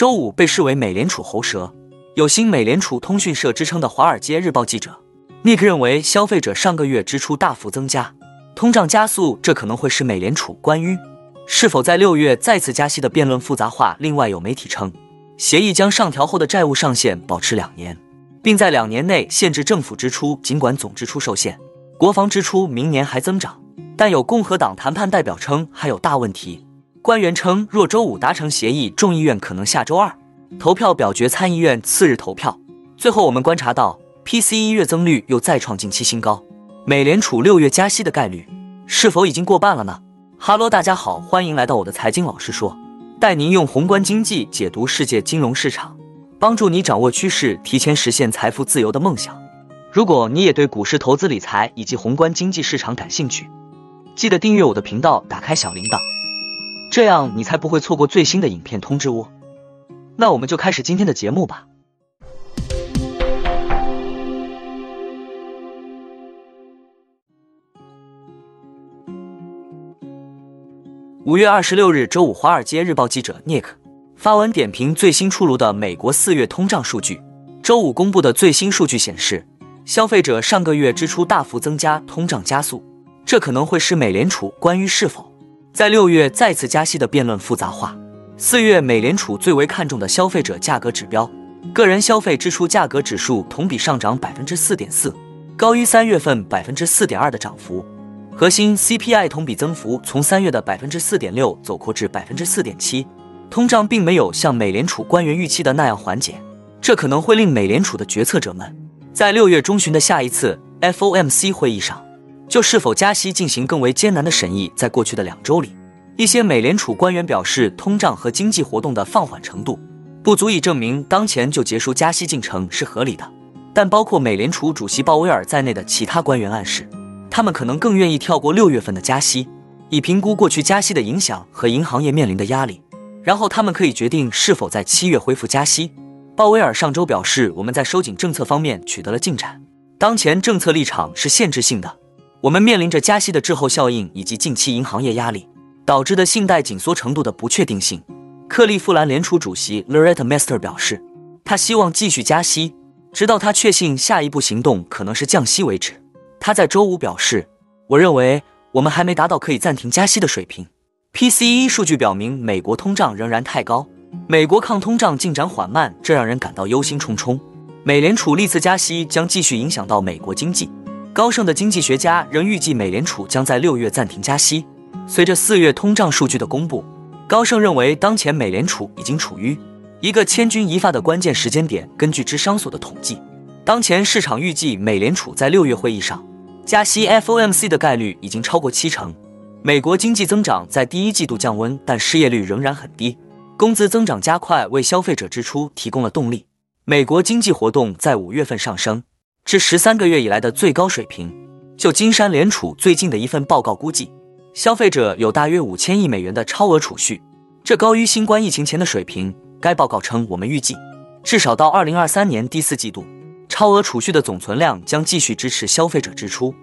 周五被视为美联储喉舌，有新美联储通讯社之称的《华尔街日报》记者 Nick 认为，消费者上个月支出大幅增加，通胀加速，这可能会使美联储关于是否在六月再次加息的辩论复杂化。另外，有媒体称，协议将上调后的债务上限保持两年，并在两年内限制政府支出。尽管总支出受限，国防支出明年还增长，但有共和党谈判代表称还有大问题。官员称，若周五达成协议，众议院可能下周二投票表决，参议院次日投票。最后，我们观察到 PCE 月增率又再创近期新高。美联储六月加息的概率是否已经过半了呢？哈喽，大家好，欢迎来到我的财经老师说，带您用宏观经济解读世界金融市场，帮助你掌握趋势，提前实现财富自由的梦想。如果你也对股市投资理财以及宏观经济市场感兴趣，记得订阅我的频道，打开小铃铛。这样你才不会错过最新的影片通知哦。那我们就开始今天的节目吧。五月二十六日周五，《华尔街日报》记者 Nick 发文点评最新出炉的美国四月通胀数据。周五公布的最新数据显示，消费者上个月支出大幅增加，通胀加速，这可能会使美联储关于是否。在六月再次加息的辩论复杂化。四月美联储最为看重的消费者价格指标——个人消费支出价格指数同比上涨百分之四点四，高于三月份百分之四点二的涨幅。核心 CPI 同比增幅从三月的百分之四点六走扩至百分之四点七。通胀并没有像美联储官员预期的那样缓解，这可能会令美联储的决策者们在六月中旬的下一次 FOMC 会议上。就是否加息进行更为艰难的审议。在过去的两周里，一些美联储官员表示，通胀和经济活动的放缓程度不足以证明当前就结束加息进程是合理的。但包括美联储主席鲍威尔在内的其他官员暗示，他们可能更愿意跳过六月份的加息，以评估过去加息的影响和银行业面临的压力，然后他们可以决定是否在七月恢复加息。鲍威尔上周表示，我们在收紧政策方面取得了进展，当前政策立场是限制性的。我们面临着加息的滞后效应，以及近期银行业压力导致的信贷紧缩程度的不确定性。克利夫兰联储主席 Loretta Mester 表示，他希望继续加息，直到他确信下一步行动可能是降息为止。他在周五表示：“我认为我们还没达到可以暂停加息的水平。PCE 数据表明，美国通胀仍然太高，美国抗通胀进展缓慢，这让人感到忧心忡忡。美联储历次加息将继续影响到美国经济。”高盛的经济学家仍预计美联储将在六月暂停加息。随着四月通胀数据的公布，高盛认为当前美联储已经处于一个千钧一发的关键时间点。根据智商所的统计，当前市场预计美联储在六月会议上加息 FOMC 的概率已经超过七成。美国经济增长在第一季度降温，但失业率仍然很低，工资增长加快，为消费者支出提供了动力。美国经济活动在五月份上升。至十三个月以来的最高水平。就金山联储最近的一份报告估计，消费者有大约五千亿美元的超额储蓄，这高于新冠疫情前的水平。该报告称，我们预计至少到二零二三年第四季度，超额储蓄的总存量将继续支持消费者支出。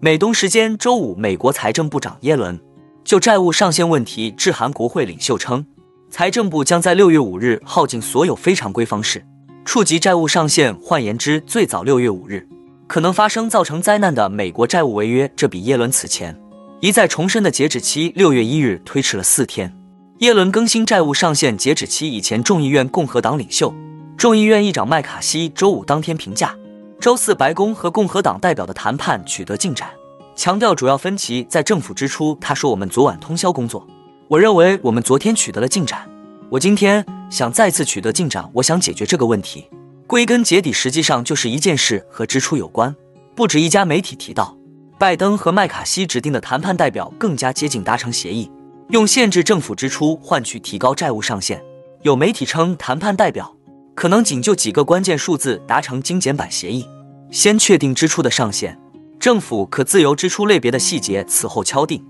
美东时间周五，美国财政部长耶伦就债务上限问题致函国会领袖称。财政部将在六月五日耗尽所有非常规方式触及债务上限，换言之，最早六月五日可能发生造成灾难的美国债务违约。这比耶伦此前一再重申的截止期六月一日推迟了四天。耶伦更新债务上限截止期以前，众议院共和党领袖、众议院议长麦卡锡周五当天评价，周四白宫和共和党代表的谈判取得进展，强调主要分歧在政府支出。他说：“我们昨晚通宵工作。”我认为我们昨天取得了进展，我今天想再次取得进展。我想解决这个问题，归根结底实际上就是一件事和支出有关。不止一家媒体提到，拜登和麦卡锡指定的谈判代表更加接近达成协议，用限制政府支出换取提高债务上限。有媒体称，谈判代表可能仅就几个关键数字达成精简版协议，先确定支出的上限，政府可自由支出类别的细节此后敲定。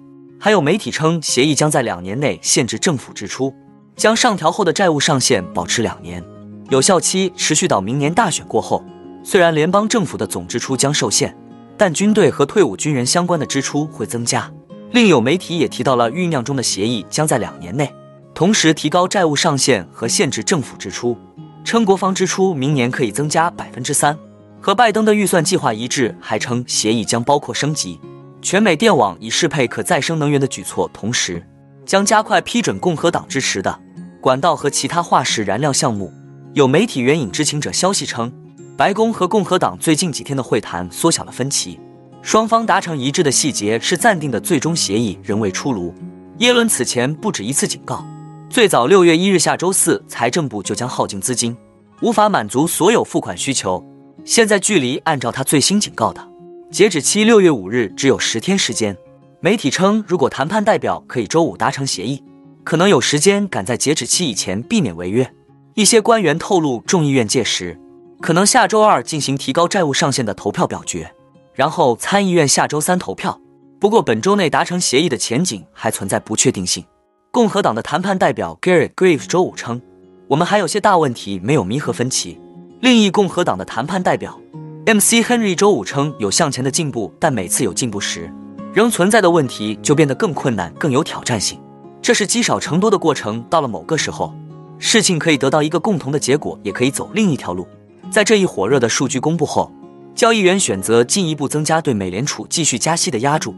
还有媒体称，协议将在两年内限制政府支出，将上调后的债务上限保持两年，有效期持续到明年大选过后。虽然联邦政府的总支出将受限，但军队和退伍军人相关的支出会增加。另有媒体也提到了酝酿中的协议将在两年内同时提高债务上限和限制政府支出，称国防支出明年可以增加百分之三，和拜登的预算计划一致。还称协议将包括升级全美电网以适配可再生能源的举措，同时将加快批准共和党支持的管道和其他化石燃料项目。有媒体援引知情者消息称，白宫和共和党最近几天的会谈缩小了分歧。双方达成一致的细节是暂定的最终协议仍未出炉。耶伦此前不止一次警告，最早六月一日下周四，财政部就将耗尽资金，无法满足所有付款需求。现在距离按照他最新警告的截止期六月五日只有十天时间。媒体称，如果谈判代表可以周五达成协议，可能有时间赶在截止期以前避免违约。一些官员透露，众议院届时可能下周二进行提高债务上限的投票表决。然后参议院下周三投票，不过本周内达成协议的前景还存在不确定性。共和党的谈判代表 Gary Graves 周五称，我们还有些大问题没有弥合分歧。另一共和党的谈判代表 MC Henry 周五称，有向前的进步，但每次有进步时，仍存在的问题就变得更困难、更有挑战性。这是积少成多的过程，到了某个时候，事情可以得到一个共同的结果，也可以走另一条路。在这一火热的数据公布后。交易员选择进一步增加对美联储继续加息的压注。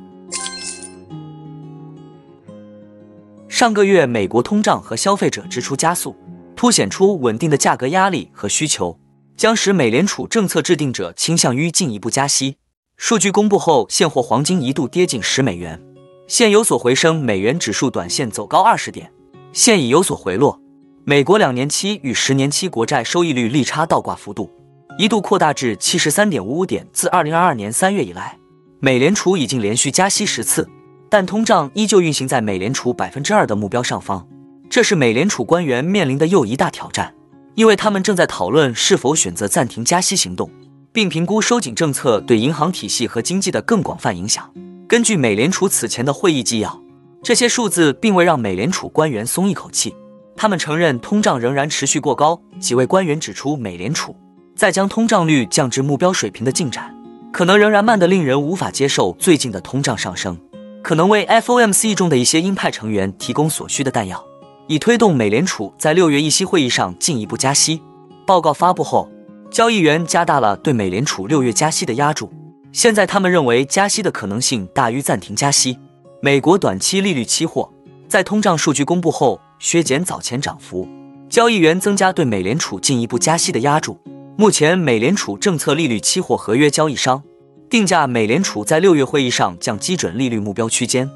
上个月，美国通胀和消费者支出加速，凸显出稳定的价格压力和需求，将使美联储政策制定者倾向于进一步加息。数据公布后，现货黄金一度跌近十美元，现有所回升，美元指数短线走高二十点，现已有所回落。美国两年期与十年期国债收益率利差倒挂幅度。一度扩大至七十三点五五点。自二零二二年三月以来，美联储已经连续加息十次，但通胀依旧运行在美联储百分之二的目标上方。这是美联储官员面临的又一大挑战，因为他们正在讨论是否选择暂停加息行动，并评估收紧政策对银行体系和经济的更广泛影响。根据美联储此前的会议纪要，这些数字并未让美联储官员松一口气，他们承认通胀仍然持续过高。几位官员指出，美联储。在将通胀率降至目标水平的进展，可能仍然慢得令人无法接受。最近的通胀上升，可能为 FOMC 中的一些鹰派成员提供所需的弹药，以推动美联储在六月议息会议上进一步加息。报告发布后，交易员加大了对美联储六月加息的压注。现在他们认为加息的可能性大于暂停加息。美国短期利率期货在通胀数据公布后削减早前涨幅，交易员增加对美联储进一步加息的压注。目前，美联储政策利率期货合约交易商定价美联储在六月会议上降基准利率目标区间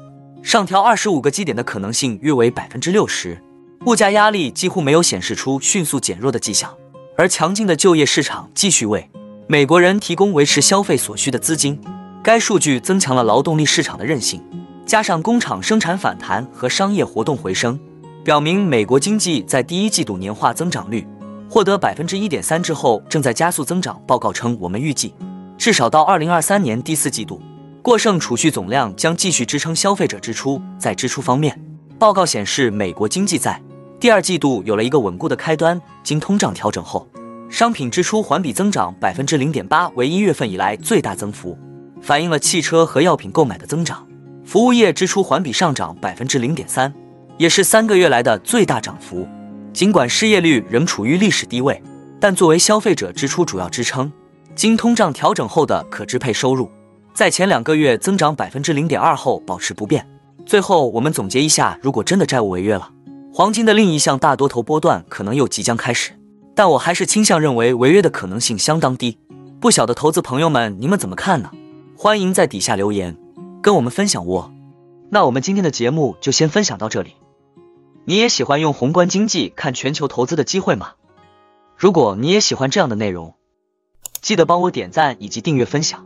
上调二十五个基点的可能性约为百分之六十。物价压力几乎没有显示出迅速减弱的迹象，而强劲的就业市场继续为美国人提供维持消费所需的资金。该数据增强了劳动力市场的韧性，加上工厂生产反弹和商业活动回升，表明美国经济在第一季度年化增长率。获得百分之一点三之后，正在加速增长。报告称，我们预计至少到二零二三年第四季度，过剩储蓄总量将继续支撑消费者支出。在支出方面，报告显示，美国经济在第二季度有了一个稳固的开端。经通胀调整后，商品支出环比增长百分之零点八，为一月份以来最大增幅，反映了汽车和药品购买的增长。服务业支出环比上涨百分之零点三，也是三个月来的最大涨幅。尽管失业率仍处于历史低位，但作为消费者支出主要支撑，经通胀调整后的可支配收入，在前两个月增长百分之零点二后保持不变。最后，我们总结一下：如果真的债务违约了，黄金的另一项大多头波段可能又即将开始。但我还是倾向认为违约的可能性相当低。不晓得投资朋友们，你们怎么看呢？欢迎在底下留言，跟我们分享哦。那我们今天的节目就先分享到这里。你也喜欢用宏观经济看全球投资的机会吗？如果你也喜欢这样的内容，记得帮我点赞以及订阅分享